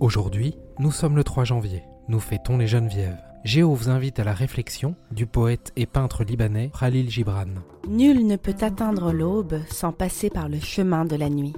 Aujourd'hui, nous sommes le 3 janvier. Nous fêtons les Genevièves. Géo vous invite à la réflexion du poète et peintre libanais Khalil Gibran. Nul ne peut atteindre l'aube sans passer par le chemin de la nuit.